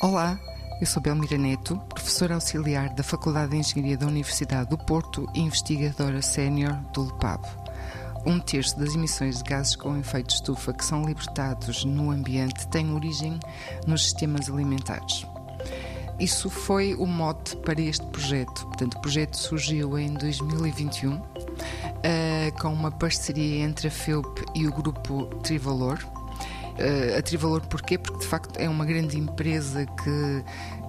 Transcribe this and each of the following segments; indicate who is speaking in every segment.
Speaker 1: Olá, eu sou Belmira Neto, professora auxiliar da Faculdade de Engenharia da Universidade do Porto e investigadora sénior do LEPAB. Um terço das emissões de gases com efeito estufa que são libertados no ambiente tem origem nos sistemas alimentares. Isso foi o mote para este projeto. Portanto, o projeto surgiu em 2021 uh, eh, com uma parceria entre a FEUP e o grupo Trivalor a Trivalor porquê? Porque de facto é uma grande empresa que,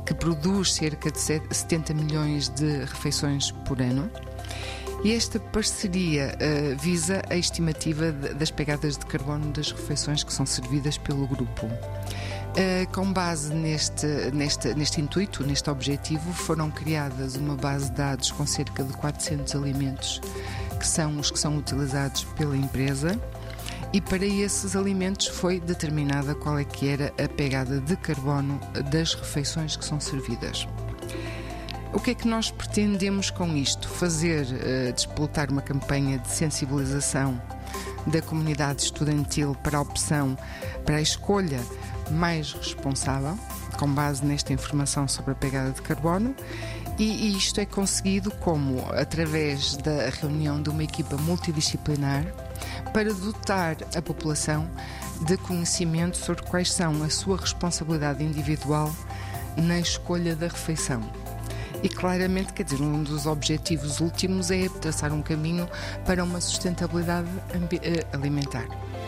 Speaker 1: que produz cerca de 70 milhões de refeições por ano. E esta parceria uh, visa a estimativa de, das pegadas de carbono das refeições que são servidas pelo grupo. Uh, com base neste, neste, neste intuito, neste objetivo, foram criadas uma base de dados com cerca de 400 alimentos que são os que são utilizados pela empresa e para esses alimentos foi determinada qual é que era a pegada de carbono das refeições que são servidas. O que é que nós pretendemos com isto? Fazer uh, despoltar uma campanha de sensibilização da comunidade estudantil para a opção, para a escolha mais responsável, com base nesta informação sobre a pegada de carbono, e, e isto é conseguido como através da reunião de uma equipa multidisciplinar para dotar a população de conhecimento sobre quais são a sua responsabilidade individual na escolha da refeição. E claramente, quer dizer, um dos objetivos últimos é traçar um caminho para uma sustentabilidade eh, alimentar.